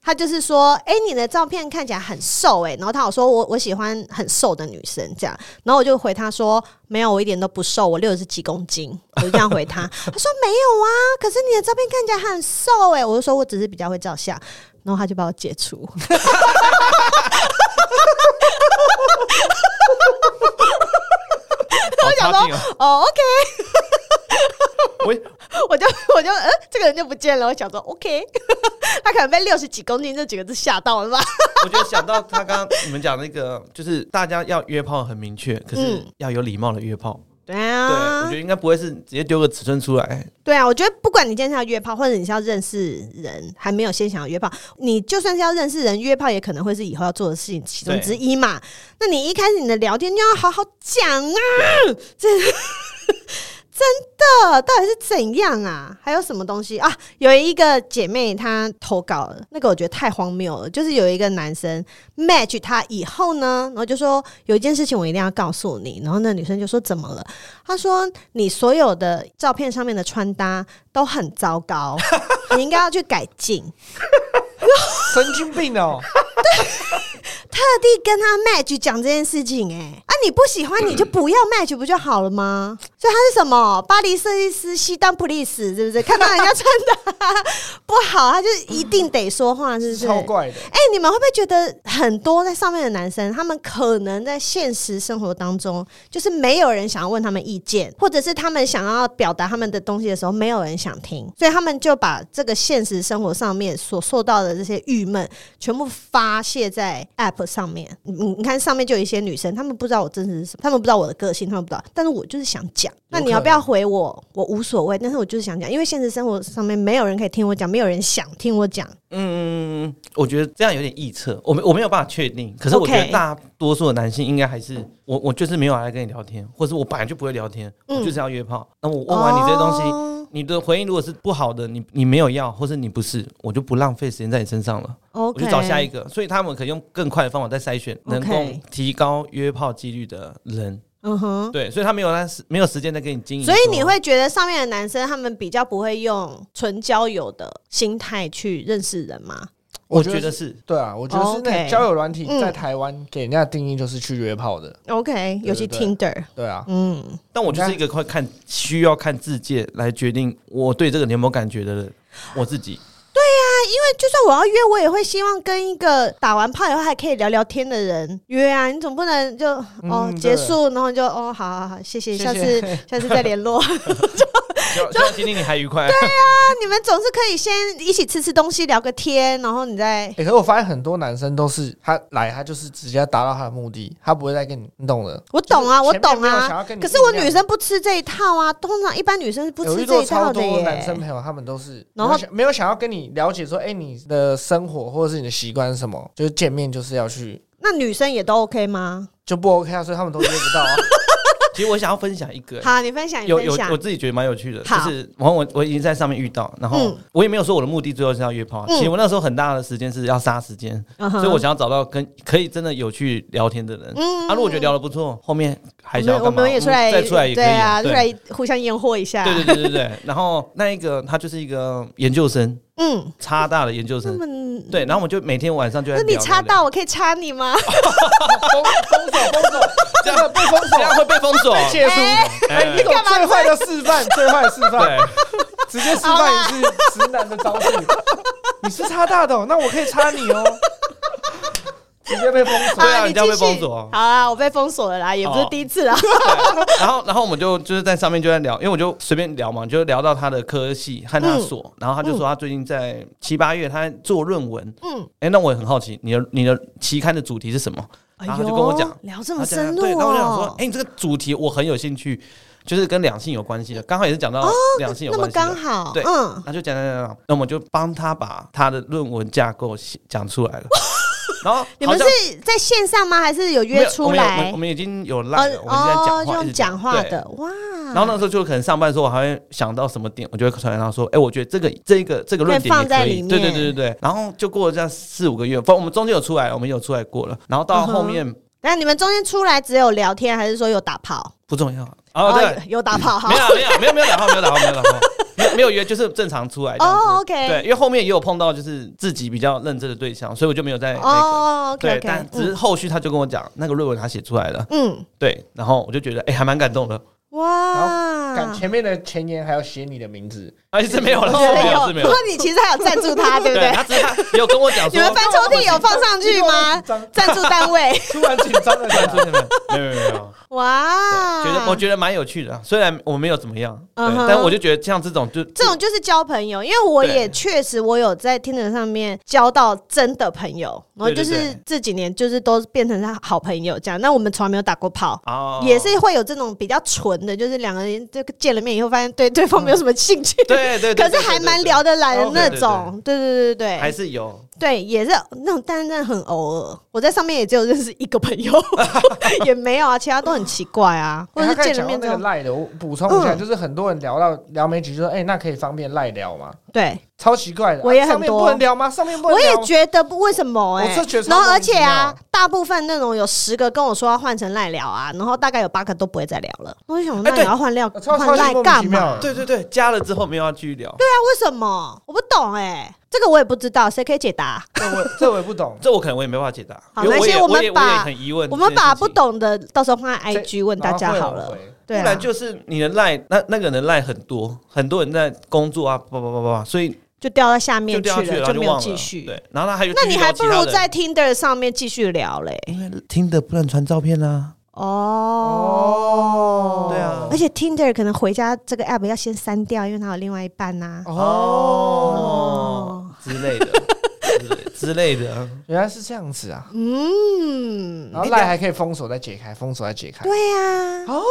他就是说，哎、欸，你的照片看起来很瘦，哎，然后他有说我我喜欢很瘦的女生。这样，然后我就回他说，没有，我一点都不瘦，我六十几公斤，我就这样回他。他说没有啊，可是你的照片看起来很瘦，哎，我就说我只是比较会照相，然后他就把我解除。我想说，哦，OK。我我就我就呃，这个人就不见了。我想说，OK，他可能被六十几公斤这几个字吓到了吧？我觉得想到他刚刚你们讲那个，就是大家要约炮很明确，可是要有礼貌的约炮。对啊，对，我觉得应该不会是直接丢个尺寸出来。对啊，我觉得不管你今天是要约炮，或者你是要认识人，还没有先想要约炮，你就算是要认识人，约炮也可能会是以后要做的事情其中之一嘛。那你一开始你的聊天就要好好讲啊，这。真的，到底是怎样啊？还有什么东西啊？有一个姐妹她投稿了，那个我觉得太荒谬了。就是有一个男生 match 她以后呢，然后就说有一件事情我一定要告诉你。然后那女生就说怎么了？她说你所有的照片上面的穿搭都很糟糕，你应该要去改进。神经病哦！对。特地跟他 match 讲这件事情，哎，啊，你不喜欢你就不要 match 不就好了吗？所以他是什么？巴黎设计师西单普利斯，是不是？看到人家穿的 不好，他就一定得说话，是不是？超怪的。哎，你们会不会觉得很多在上面的男生，他们可能在现实生活当中，就是没有人想要问他们意见，或者是他们想要表达他们的东西的时候，没有人想听，所以他们就把这个现实生活上面所受到的这些郁闷，全部发泄在 app。上面，你你看上面就有一些女生，她们不知道我真实是什么，她们不知道我的个性，她们不知道，但是我就是想讲。那你要不要回我？我无所谓，但是我就是想讲，因为现实生活上面没有人可以听我讲，没有人想听我讲。嗯，我觉得这样有点臆测，我没我没有办法确定。可是我觉得大多数的男性应该还是我，我就是没有来跟你聊天，或者我本来就不会聊天，我就是要约炮。那我问完你这些东西。你的回应如果是不好的，你你没有要，或是你不是，我就不浪费时间在你身上了。我就找下一个。所以他们可以用更快的方法再筛选能够提高约炮几率的人。嗯哼，对，所以他没有那时没有时间再给你经营。所以你会觉得上面的男生他们比较不会用纯交友的心态去认识人吗？我觉得是对啊，我觉得是那交友软体在台湾给人家的定义就是去约炮的。OK，尤其 Tinder。对啊，嗯，但我就是一个会看需要看自介来决定我对这个你有没有感觉的人，我自己。对呀，因为就算我要约，我也会希望跟一个打完炮以后还可以聊聊天的人约啊。你总不能就哦结束，然后就哦好好好，谢谢，下次下次再联络。就今天你还愉快？对呀，你们总是可以先一起吃吃东西，聊个天，然后你再。可是我发现很多男生都是他来，他就是直接达到他的目的，他不会再跟你，你懂的。我懂啊，我懂啊。可是我女生不吃这一套啊，通常一般女生是不吃这一套的耶。男生朋友他们都是，然后没有想要跟你了解说，哎，你的生活或者是你的习惯是什么？就是见面就是要去。那女生也都 OK 吗？就不 OK 啊，所以他们都约不到啊。其实我想要分享一个，好，你分享，有有，我自己觉得蛮有趣的，就是我我我已经在上面遇到，然后我也没有说我的目的最后是要约炮，其实我那时候很大的时间是要杀时间，所以我想要找到跟可以真的有去聊天的人。嗯，啊，如果觉得聊得不错，后面还想要干嘛？我们也出来，再出来也可以啊，出来互相验货一下。对对对对对。然后那一个他就是一个研究生。嗯，插大的研究生，对，然后我们就每天晚上就在。那你插大，我可以插你吗？封封锁封锁，这样被封锁，这样会被封锁。切出，哎，你干嘛？最坏的示范，最坏的示范，直接示范一次直男的招数。你是插大的，那我可以插你哦。直接被封锁，对啊，你将被封锁。好啊，我被封锁了啦，也不是第一次啦。然后，然后我们就就是在上面就在聊，因为我就随便聊嘛，就聊到他的科系和他所，然后他就说他最近在七八月他在做论文。嗯，哎，那我也很好奇，你的你的期刊的主题是什么？然后他就跟我讲，聊这么深入。对，然后我就想说，哎，你这个主题我很有兴趣，就是跟两性有关系的，刚好也是讲到两性有关系的。刚好，对，嗯，那就讲讲讲，那我们就帮他把他的论文架构讲出来了。然后 你们是在线上吗？还是有约出来？我们已经有拉了，我们在讲话，用讲话的哇。然后那时候就可能上班的时候，我还会想到什么点，我就会传给他说：“哎，我觉得这个这个这个论点也可以。”对对对对对。然后就过了这样四五个月，反正我们中间有出来，我们有出来过了。然后到后面，那你们中间出来只有聊天，还是说有打炮？不重要。哦，对，有打炮，没有没有没有没有打炮，没有打炮，没有打炮。没有约，就是正常出来。哦，OK。对，因为后面也有碰到就是自己比较认真的对象，所以我就没有在那个。哦，OK。对，但只是后续他就跟我讲，那个论文他写出来了。嗯，对，然后我就觉得哎，还蛮感动的。哇！然后前面的前言还要写你的名字，啊，是没有了，没有，没有。然后你其实还有赞助他，对不对？他只是他有跟我讲说，你们翻抽屉有放上去吗？赞助单位突然紧张的赞助你们，没有没有没有。哇，觉得我觉得蛮有趣的，虽然我没有怎么样，但我就觉得像这种就这种就是交朋友，因为我也确实我有在 Tinder 上面交到真的朋友，然后就是这几年就是都变成他好朋友这样。那我们从来没有打过炮，也是会有这种比较纯的，就是两个人这个见了面以后发现对对方没有什么兴趣，对对，可是还蛮聊得来的那种，对对对对对，还是有。对，也是那种，但是真的很偶尔。我在上面也只有认识一个朋友，也没有啊，其他都很奇怪啊。或者是见了面之后赖的，我补充一下，就是很多人聊到聊没几句，说哎，那可以方便赖聊吗？对，超奇怪的。我也很多不能聊吗？上面不能聊。我也觉得为什么哎？然后而且啊，大部分那种有十个跟我说要换成赖聊啊，然后大概有八个都不会再聊了。我就想说，那你要换料换赖干嘛？对对对，加了之后没有要继续聊。对啊，为什么？我不懂哎。这个我也不知道，谁可以解答？这我这我也不懂，这我可能我也没办法解答。好，那先我们把我们把不懂的到时候放在 IG 问大家好了。对，不然就是你的赖那那个人的赖很多，很多人在工作啊，叭叭叭叭，所以就掉到下面去了，就没有继续。对，然后他还有，那你还不如在 Tinder 上面继续聊嘞，因为 Tinder 不能传照片啊。哦，对啊，而且 Tinder 可能回家这个 app 要先删掉，因为它有另外一半呐。哦，之类的，之类的，原来是这样子啊。嗯，然后赖还可以封锁再解开，封锁再解开。对呀。哦，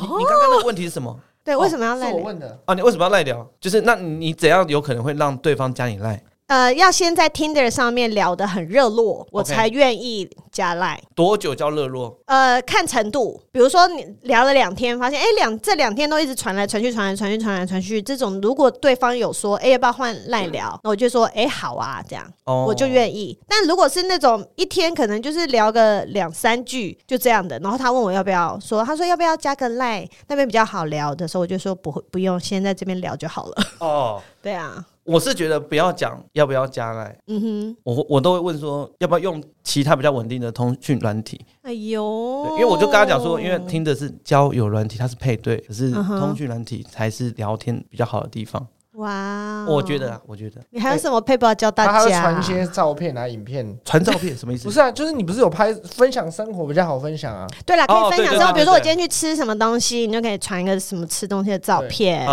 你你刚刚的问题是什么？对，为什么要赖？是我问的。啊，你为什么要赖掉？就是那你怎样有可能会让对方加你赖？呃，要先在 Tinder 上面聊得很热络，我才愿意加赖。多久叫热络？呃，看程度。比如说你聊了两天，发现哎两这两天都一直传来传去，传来传去，传来传去，这种如果对方有说哎要不要换赖聊，那我就说哎好啊，这样我就愿意。但如果是那种一天可能就是聊个两三句就这样的，然后他问我要不要说，他说要不要加个赖那边比较好聊的时候，我就说不会不用，先在这边聊就好了。哦，对啊。我是觉得不要讲要不要加赖，嗯哼，我我都会问说要不要用其他比较稳定的通讯软体。哎呦，因为我就跟他讲说，因为听的是交友软体，它是配对，可是通讯软体才是聊天比较好的地方。哇，我觉得啊，我觉得你还有什么配 a 教大家？他会传一些照片啊，影片，传照片什么意思？不是啊，就是你不是有拍分享生活比较好分享啊？对了，可以分享之后，比如说我今天去吃什么东西，你就可以传一个什么吃东西的照片，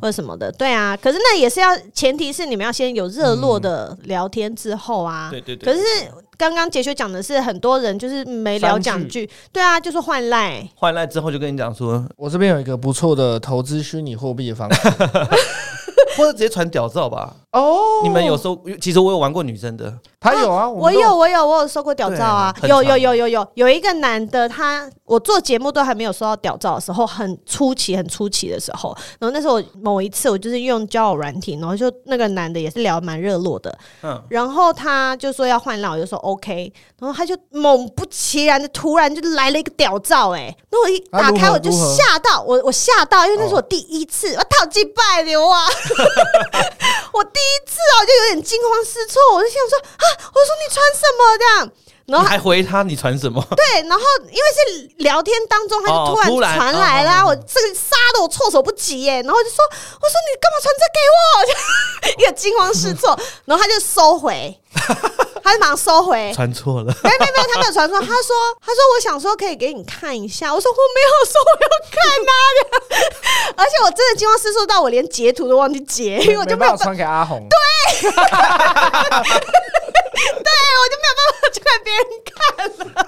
或者什么的。对啊，可是那也是要前提是你们要先有热络的聊天之后啊。对对对。可是刚刚杰修讲的是很多人就是没聊两句，对啊，就是换赖，换赖之后就跟你讲说，我这边有一个不错的投资虚拟货币的方式。或者直接传屌照吧。哦，你们有收？其实我有玩过女生的，他有啊，我有，我有，我有收过屌照啊，有，有，有，有，有，有一个男的，他我做节目都还没有收到屌照的时候，很初期，很初期的时候，然后那时候某一次我就是用交友软体，然后就那个男的也是聊蛮热络的，嗯，然后他就说要换浪，我就说 OK，然后他就猛不其然的突然就来了一个屌照，哎，那我一打开我就吓到，我我吓到，因为那是我第一次，我套击败流啊。我第第一次啊，就有点惊慌失措，我就想说啊，我说你穿什么？这样，然后你还回他你传什么？对，然后因为是聊天当中，他就突然传来啦，我这个杀的我措手不及耶，然后就说我说你干嘛传这给我？一个惊慌失措，然后他就收回。他就马上收回，传错了。没有没有没有，他没有传错。他说他说我想说可以给你看一下。我说我没有说我要看呐、啊，而且我真的惊慌失措到我连截图都忘记截，因为我就没有传给阿红。对，对我就没有办法去给别人看了，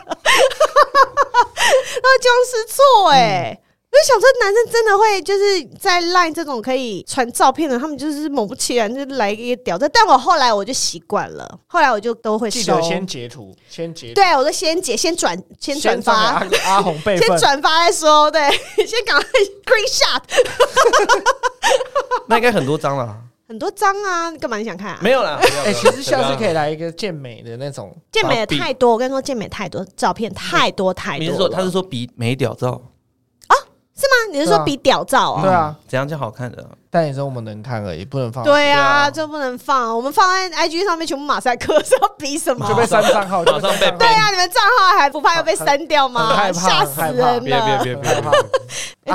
然后惊慌失措哎、我想说，男生真的会就是在 Line 这种可以传照片的，他们就是猛不其然就来一个屌的。但我后来我就习惯了，后来我就都会收。记得先截图，先截。对，我就先截，先转，先转发。阿阿红备份。先转发再说，对，先赶快 Green Shot。那应该很多张了。很多张啊，你干嘛你想看啊？没有啦。哎、欸，其实下次可以来一个健美的那种。健美的太多，我跟你说，健美太多照片太多太多。你是说他是说比美屌照？是吗？你是说比屌照啊？对啊，怎样叫好看的？但也是我们能看而已，不能放。对啊，就不能放。我们放在 IG 上面全部马赛克，是要比什么？就被删账号，马上被。对啊，你们账号还不怕要被删掉吗？吓死人了！别别别别怕！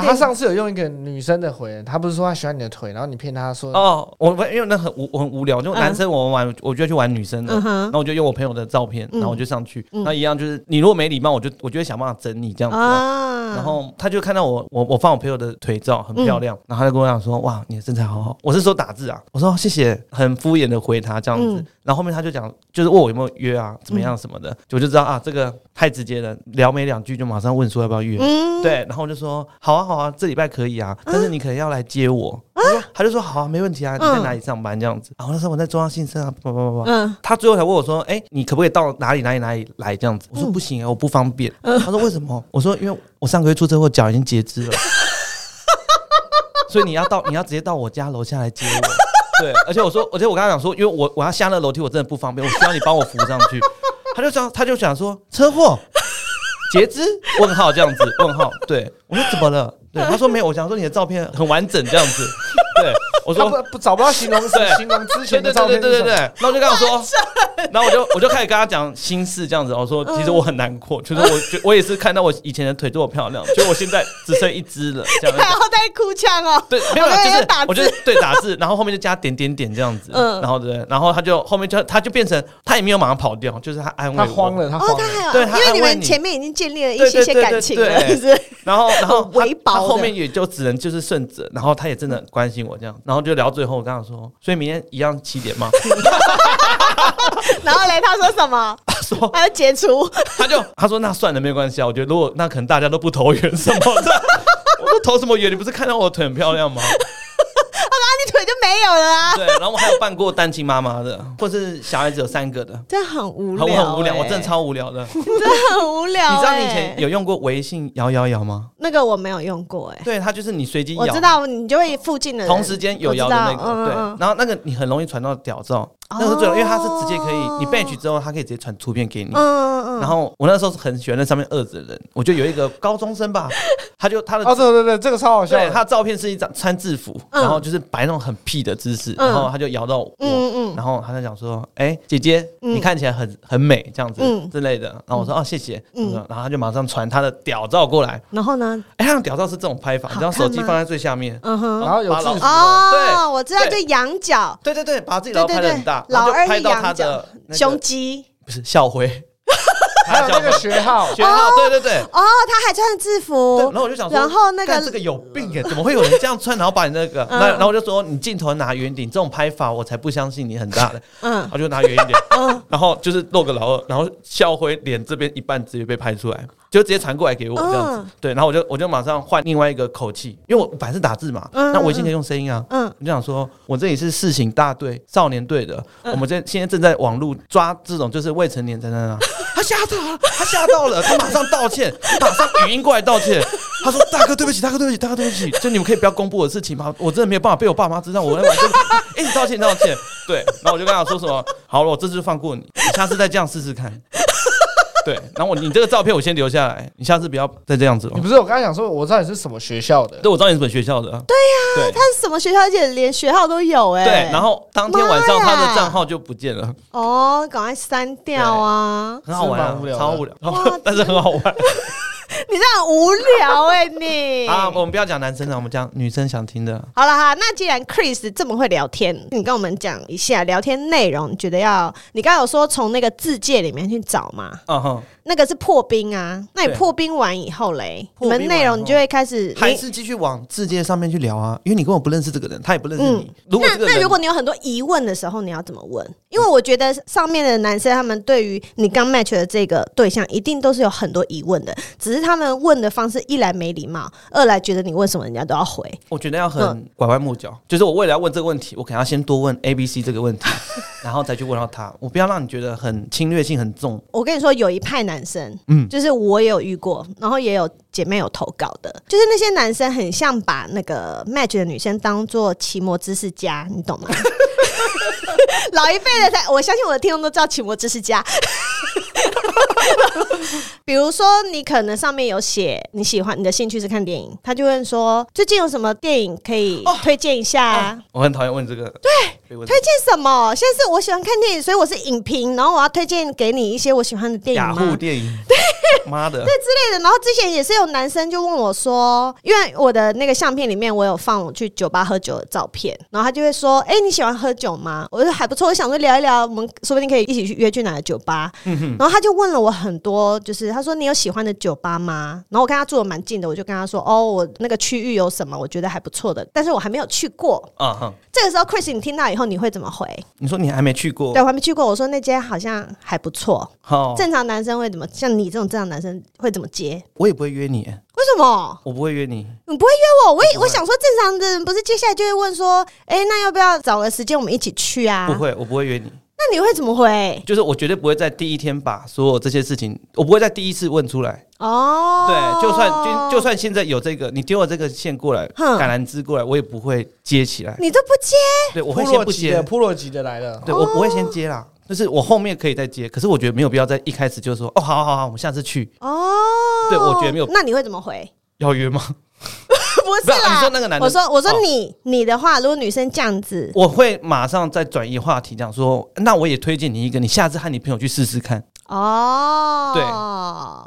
他上次有用一个女生的回，他不是说他喜欢你的腿，然后你骗他说哦，我因为那很无我很无聊，就男生我们玩，我就去玩女生的，然后我就用我朋友的照片，然后我就上去，那一样就是你如果没礼貌，我就我就会想办法整你这样子。然后他就看到我我我放我朋友的腿照很漂亮，然后他就跟我讲说哇，你的身材好好。我是说打字啊，我说谢谢，很敷衍的回他这样子，嗯、然后后面他就讲，就是问我有没有约啊，怎么样什么的，嗯、我就知道啊，这个太直接了，聊没两句就马上问说要不要约，嗯、对，然后我就说好啊好啊，这礼拜可以啊，但是你可能要来接我，啊、他就说好啊，没问题啊，你在哪里上班这样子，然后那时候我在中央新生啊，不不不不，嗯，他最后才问我说，哎，你可不可以到哪里哪里哪里来这样子？我说不行啊，我不方便。他说为什么？我说因为我上个月出车祸，脚已经截肢了，所以你要到 你要直接到我家楼下来接我。对，而且我说，而且我刚刚讲说，因为我我要下那楼梯，我真的不方便，我需要你帮我扶上去。他就想，他就想说，车祸截肢？问号这样子？问号？对，我说怎么了？对，他说没有，我想说你的照片很完整这样子。对，我说不不找不到形容词，形容之前的照片。对对对对对，然后就跟他说，然后我就我就开始跟他讲心事这样子。我说其实我很难过，就是我我也是看到我以前的腿这么漂亮，就我现在只剩一只了。这样子。然后在哭腔哦。对，没有，就是我就对打字，然后后面就加点点点这样子。嗯。然后对，然后他就后面就他就变成他也没有马上跑掉，就是他安慰我。他慌了，他慌了。对，因为你们前面已经建立了一些些感情了，是？然后然后他后面也就只能就是顺着，然后他也真的很关心我这样，然后就聊。到最后，我跟他说，所以明天一样七点吗？然后嘞，他说什么？他说他要解除，他就他说那算了，没关系啊。我觉得如果那可能大家都不投缘什么的，我说投什么缘？你不是看到我的腿很漂亮吗？没有了啊！对，然后我还有办过单亲妈妈的，或是小孩子有三个的，真的很无聊，很无聊，我真的超无聊的，真的很无聊。你知道你以前有用过微信摇摇摇吗？那个我没有用过，哎，对，它就是你随机摇，我知道你就会附近的人同时间有摇的那个，对，然后那个你很容易传到屌照。那是最好，因为它是直接可以，你 batch 之后，它可以直接传图片给你。嗯嗯嗯。然后我那时候是很喜欢那上面二子的人，我就有一个高中生吧，他就他的哦对对对，这个超好笑。对，他的照片是一张穿制服，然后就是摆那种很屁的姿势，然后他就摇到我，嗯嗯，然后他在讲说：“哎，姐姐，你看起来很很美，这样子之类的。”然后我说：“哦，谢谢。”嗯，然后他就马上传他的屌照过来。然后呢？哎，他的屌照是这种拍法，你知道手机放在最下面，嗯哼，然后有制服。哦，我知道，就仰角。对对对，把自己老拍的很大，然后就拍到。他的胸肌。不是校徽，还有那个 学号，学号，对对对，哦，他还穿制服，然后我就想说，然后那个这个有病耶，怎么会有人这样穿？然后把你那个，那然后我就说，你镜头拿远点，这种拍法我才不相信你很大的，嗯，我就拿远一点，嗯，然后就是露个老二，然后校徽脸这边一半直接被拍出来。就直接传过来给我这样子。对，然后我就我就马上换另外一个口气，因为我本来是打字嘛，那微信可以用声音啊。嗯，我就想说，我这里是事情大队少年队的，我们这现在正在网络抓这种就是未成年在那。他吓到了，他吓到了，他马上道歉，马上语音过来道歉。他说：“大哥，对不起，大哥，对不起，大哥，对不起，就你们可以不要公布我的事情吗？我真的没有办法被我爸妈知道，我那边一直道歉，道歉。对，然后我就跟他说什么，好了，我这次就放过你，你下次再这样试试看。对，然后我你这个照片我先留下来，你下次不要再这样子了。你不是我刚才讲说，我知道你是什么学校的，对，我知道你是什么学校的。对呀，他是什么学校，而且连学号都有哎。对，然后当天晚上他的账号就不见了。哦，赶快删掉啊！很好玩，超无聊，但是很好玩。” 你这样无聊哎、欸，你啊，我们不要讲男生了，我们讲女生想听的。好了哈，那既然 Chris 这么会聊天，你跟我们讲一下聊天内容，你觉得要？你刚刚有说从那个字界里面去找嘛？嗯哼。那个是破冰啊，那你破冰完以后嘞，你们内容你就会开始还是继续往字界上面去聊啊？因为你跟我不认识这个人，他也不认识你。那那如果你有很多疑问的时候，你要怎么问？因为我觉得上面的男生他们对于你刚 match 的这个对象，一定都是有很多疑问的，只是他们问的方式一来没礼貌，二来觉得你问什么人家都要回。我觉得要很拐弯抹角，就是我为了要问这个问题，我可能要先多问 A、B、C 这个问题，然后再去问到他。我不要让你觉得很侵略性很重。我跟你说，有一派男生，嗯。就是我也有遇过，然后也有姐妹有投稿的，就是那些男生很像把那个 match 的女生当做奇摩知识家，你懂吗？老一辈的才，我相信我的听众都知道奇摩知识家。比如说，你可能上面有写你喜欢你的兴趣是看电影，他就问说最近有什么电影可以推荐一下啊？我很讨厌问这个。对，推荐什么？现在是我喜欢看电影，所以我是影评，然后我要推荐给你一些我喜欢的电影。雅虎电影。对，妈的，对之类的。然后之前也是有男生就问我说，因为我的那个相片里面我有放我去酒吧喝酒的照片，然后他就会说：“哎，你喜欢喝酒吗？”我说还不错，我想说聊一聊，我们说不定可以一起去约去哪个酒吧。嗯。然后他就问了我很多，就是他说你有喜欢的酒吧吗？然后我跟他住的蛮近的，我就跟他说哦，我那个区域有什么我觉得还不错的，但是我还没有去过。这个时候，Chris，你听到以后你会怎么回？你说你还没去过？对，我还没去过。我说那间好像还不错。好，正常男生会怎么？像你这种正常男生会怎么接？我也不会约你。为什么？我不会约你。你不会约我？我也我想说，正常的人不是接下来就会问说，哎，那要不要找个时间我们一起去啊？不会，我不会约你。那你会怎么回？就是我绝对不会在第一天把所有这些事情，我不会在第一次问出来。哦，对，就算就就算现在有这个，你丢了这个线过来，橄榄枝过来，我也不会接起来。你都不接？对，我会先不接。噗摞级的来了，对我不会先接啦，就是我后面可以再接。可是我觉得没有必要在一开始就说，哦，好好好，我们下次去。哦，对，我觉得没有。那你会怎么回？要约吗？不是啦，你说那个男的，我说我说你你的话，如果女生这样子，我会马上再转移话题，这样说，那我也推荐你一个，你下次和你朋友去试试看。哦，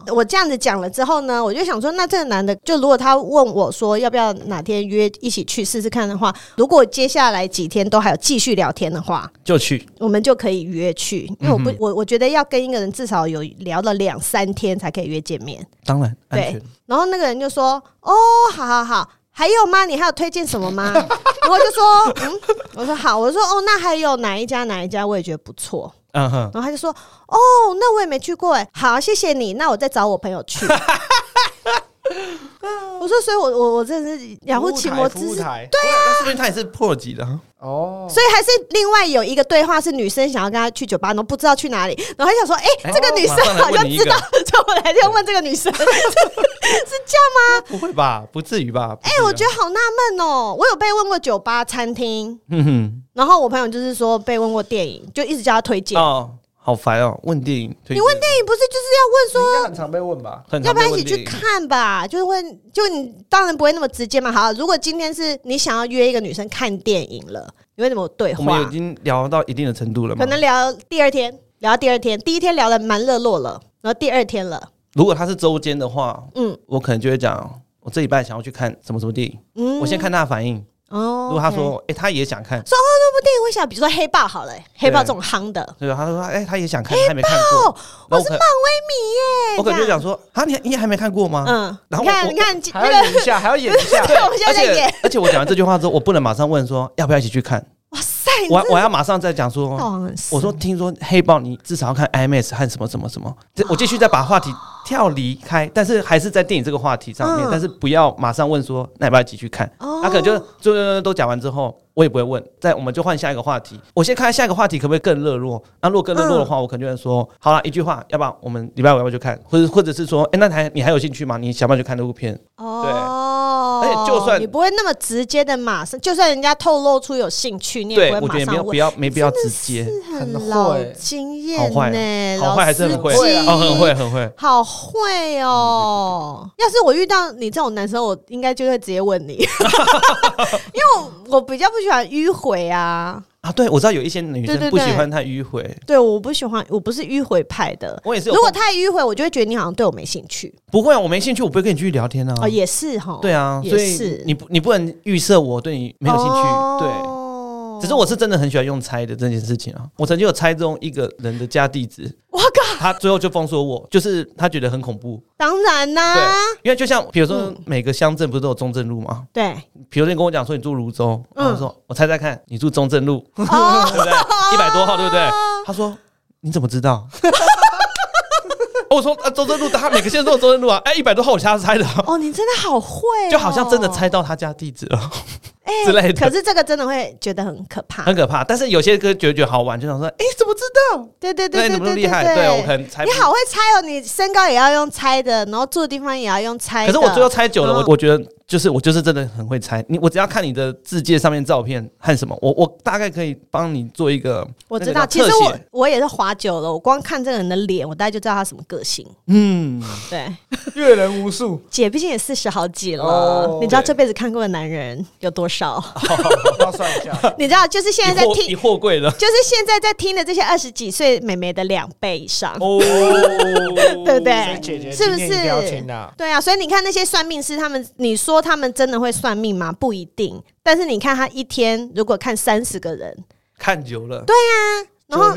对，我这样子讲了之后呢，我就想说，那这个男的，就如果他问我说要不要哪天约一起去试试看的话，如果接下来几天都还有继续聊天的话，就去，我们就可以约去，因为我不，我我觉得要跟一个人至少有聊了两三天才可以约见面。当然，对。然后那个人就说：“哦，好好好，还有吗？你还有推荐什么吗？” 然后就说：“嗯，我说好，我说哦，那还有哪一家哪一家我也觉得不错。”嗯哼，然后他就说：“哦，那我也没去过哎，好，谢谢你，那我再找我朋友去。”我说，所以我我我真的是雅虎奇摩知识，对啊，说明他也是破级的哦。所以还是另外有一个对话是女生想要跟他去酒吧，然后不知道去哪里，然后还想说，哎，这个女生好像知道，所以我来就问这个女生，是这样吗？不会吧，不至于吧？哎，我觉得好纳闷哦。我有被问过酒吧、餐厅，嗯哼，然后我朋友就是说被问过电影，就一直叫他推荐哦。好烦哦！问电影，你问电影不是就是要问说，应该很常被问吧？要不要一起去看吧？就是问，就你当然不会那么直接嘛。好，如果今天是你想要约一个女生看电影了，你会怎么对话？我们已经聊到一定的程度了吗？可能聊第二天，聊到第二天，第一天聊得蛮热络了，然后第二天了。如果他是周间的话，嗯，我可能就会讲，我这礼拜想要去看什么什么电影，嗯，我先看他的反应。哦，如果他说，哎，他也想看，说哦，那部电影我想，比如说黑豹好了，黑豹这种夯的，对吧？他说，哎，他也想看，还没看过。我是漫威迷耶，我可能就讲说，啊，你你还没看过吗？嗯，然后你看，你看，还要演一下，还要演一下。对，我们现在在演。而且我讲完这句话之后，我不能马上问说要不要一起去看。哇塞，塞！我我要马上再讲说，我说听说黑豹你至少要看 IMAX 和什么什么什么，我继续再把话题跳离开，但是还是在电影这个话题上面，但是不要马上问说那要不要一起去看？他可能就就都讲完之后。我也不会问，再我们就换下一个话题。我先看下一个话题可不可以更热络？那如果更热络的话，我可能就会说，好了，一句话，要不要我们礼拜五要不要去看？或者或者是说，哎，那还你还有兴趣吗？你想不想去看这部片？哦，对，而且就算你不会那么直接的马上，就算人家透露出有兴趣，你也不会马上问。不要没必要直接，很老经验呢，好坏还是很会，哦，很会很会，好会哦。要是我遇到你这种男生，我应该就会直接问你，因为我我比较不喜。喜欢迂回啊啊！对，我知道有一些女生不喜欢太迂回。对，我不喜欢，我不是迂回派的。我也是。如果太迂回，我就会觉得你好像对我没兴趣。不会啊，我没兴趣，我不会跟你继续聊天啊。哦，也是哈。对啊，所以你不，你不能预设我对你没有兴趣。对。只是我是真的很喜欢用猜的这件事情啊！我曾经有猜中一个人的家地址，我靠！他最后就封锁我，就是他觉得很恐怖。当然啦，对，因为就像比如说每个乡镇不是都有中正路吗？对。比如说你跟我讲说你住芦洲，我说我猜猜看，你住中正路，对不对？一百多号，对不对？他说你怎么知道？我说啊，中正路，他每个县都有中正路啊！哎，一百多号我瞎猜的。哦，你真的好会，就好像真的猜到他家地址了。哎，之类的。可是这个真的会觉得很可怕，很可怕。但是有些歌觉得好玩，就想说，哎，怎么知道？对对对对对，厉害？对我可能猜。你好会猜哦，你身高也要用猜的，然后住的地方也要用猜。可是我最后猜久了，我我觉得。就是我就是真的很会猜你，我只要看你的字界上面照片和什么，我我大概可以帮你做一个。我知道，其实我我也是滑久了，我光看这个人的脸，我大概就知道他什么个性。嗯，对，阅人无数。姐毕竟也四十好几了，你知道这辈子看过的男人有多少？要算一下。你知道，就是现在在听，货柜的，就是现在在听的这些二十几岁美眉的两倍以上。哦，对不对？姐姐是不是？对啊，所以你看那些算命师，他们你说。他们真的会算命吗？不一定。但是你看，他一天如果看三十个人，看久了，对呀、啊。然后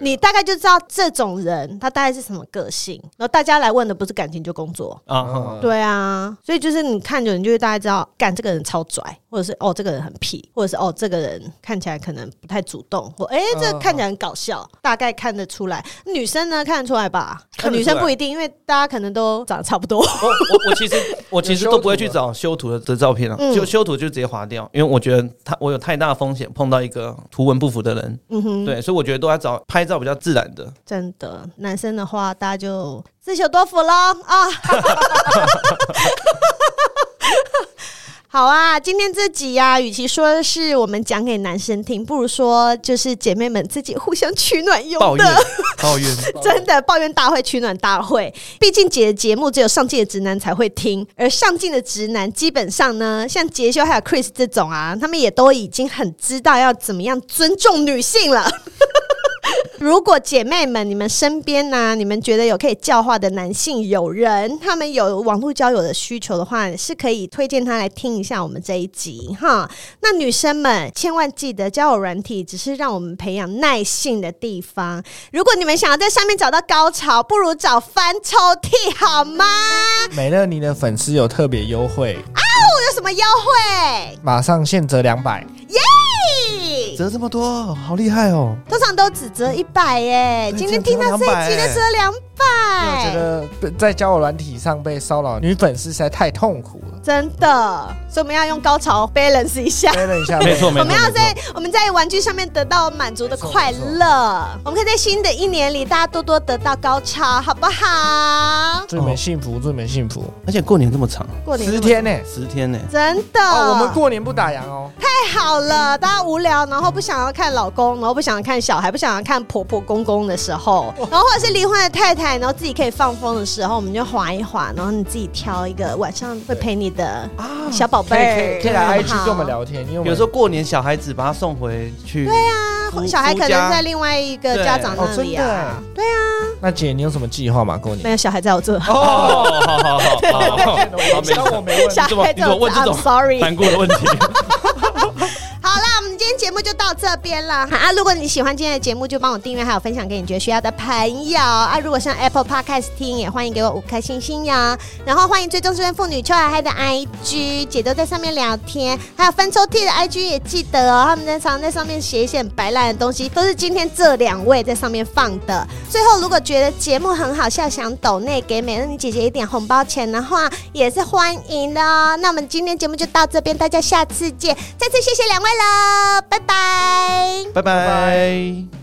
你大概就知道这种人他大概是什么个性，然后大家来问的不是感情就工作啊，对啊，所以就是你看着你就会大概知道，干这个人超拽，或者是哦这个人很屁，或者是哦这个人看起来可能不太主动，或哎这个看起来很搞笑，大概看得出来。女生呢看得出来吧？女生不一定，因为大家可能都长得差不多。我我我其实我其实都不会去找修图的的照片了，就修图就直接划掉，因为我觉得他我有太大的风险碰到一个图文不符的人，嗯哼，对，所以我觉得。都要找拍照比较自然的，真的。男生的话，大家就自求多福喽啊！好啊，今天这集呀、啊，与其说是我们讲给男生听，不如说就是姐妹们自己互相取暖用的。抱怨，抱怨，真的抱怨大会、取暖大会。毕竟姐的节目只有上进的直男才会听，而上进的直男基本上呢，像杰修还有 Chris 这种啊，他们也都已经很知道要怎么样尊重女性了。如果姐妹们，你们身边呢、啊，你们觉得有可以教化的男性友人，他们有网络交友的需求的话，是可以推荐他来听一下我们这一集哈。那女生们千万记得，交友软体只是让我们培养耐性的地方。如果你们想要在上面找到高潮，不如找翻抽屉好吗？美乐你的粉丝有特别优惠啊！有什么优惠？马上现折两百耶！折这么多，好厉害哦！通常都只折一百耶，今天听到这一期的折两百。我觉得在交友软体上被骚扰女粉丝实在太痛苦了，真的。所以我们要用高潮 balance 一下，balance 一下，没错没错。我们要在我们在玩具上面得到满足的快乐。我们可以在新的一年里，大家多多得到高潮，好不好？祝你们幸福，祝你们幸福。而且过年这么长，过年十天呢，十天呢，真的。我们过年不打烊哦，太好了。大家无聊，然后不想要看老公，然后不想要看小孩，不想要看婆婆公公的时候，然后或者是离婚的太太，然后自己可以放风的时候，我们就滑一滑，然后你自己挑一个晚上会陪你的小宝贝，可以可以来 IG 跟我们聊天，因为有时候过年小孩子把他送回去，对啊，小孩可能在另外一个家长那里啊，对啊。那姐，你有什么计划吗？过年没有，小孩在我这。哦，好好好好，我没问，小孩在我这。I'm sorry，难过的问题。天节目就到这边了。好啊，如果你喜欢今天的节目，就帮我订阅，还有分享给你觉得需要的朋友啊。如果上 Apple Podcast 听，也欢迎给我五颗星星哟。然后欢迎追踪失婚妇女邱海海的 IG，姐都在上面聊天，还有翻抽屉的 IG 也记得哦。他们在常常在上面写一些很白烂的东西，都是今天这两位在上面放的。最后，如果觉得节目很好笑，想抖内给美乐你姐姐一点红包钱的话，也是欢迎的哦。那我们今天节目就到这边，大家下次见。再次谢谢两位了，拜拜，拜拜。